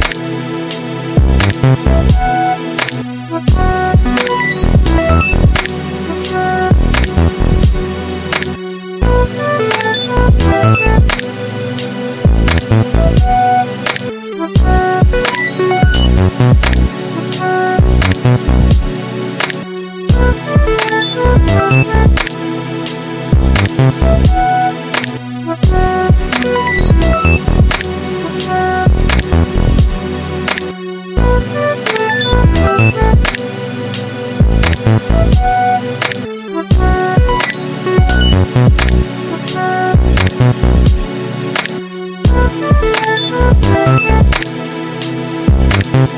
Bye.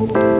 you.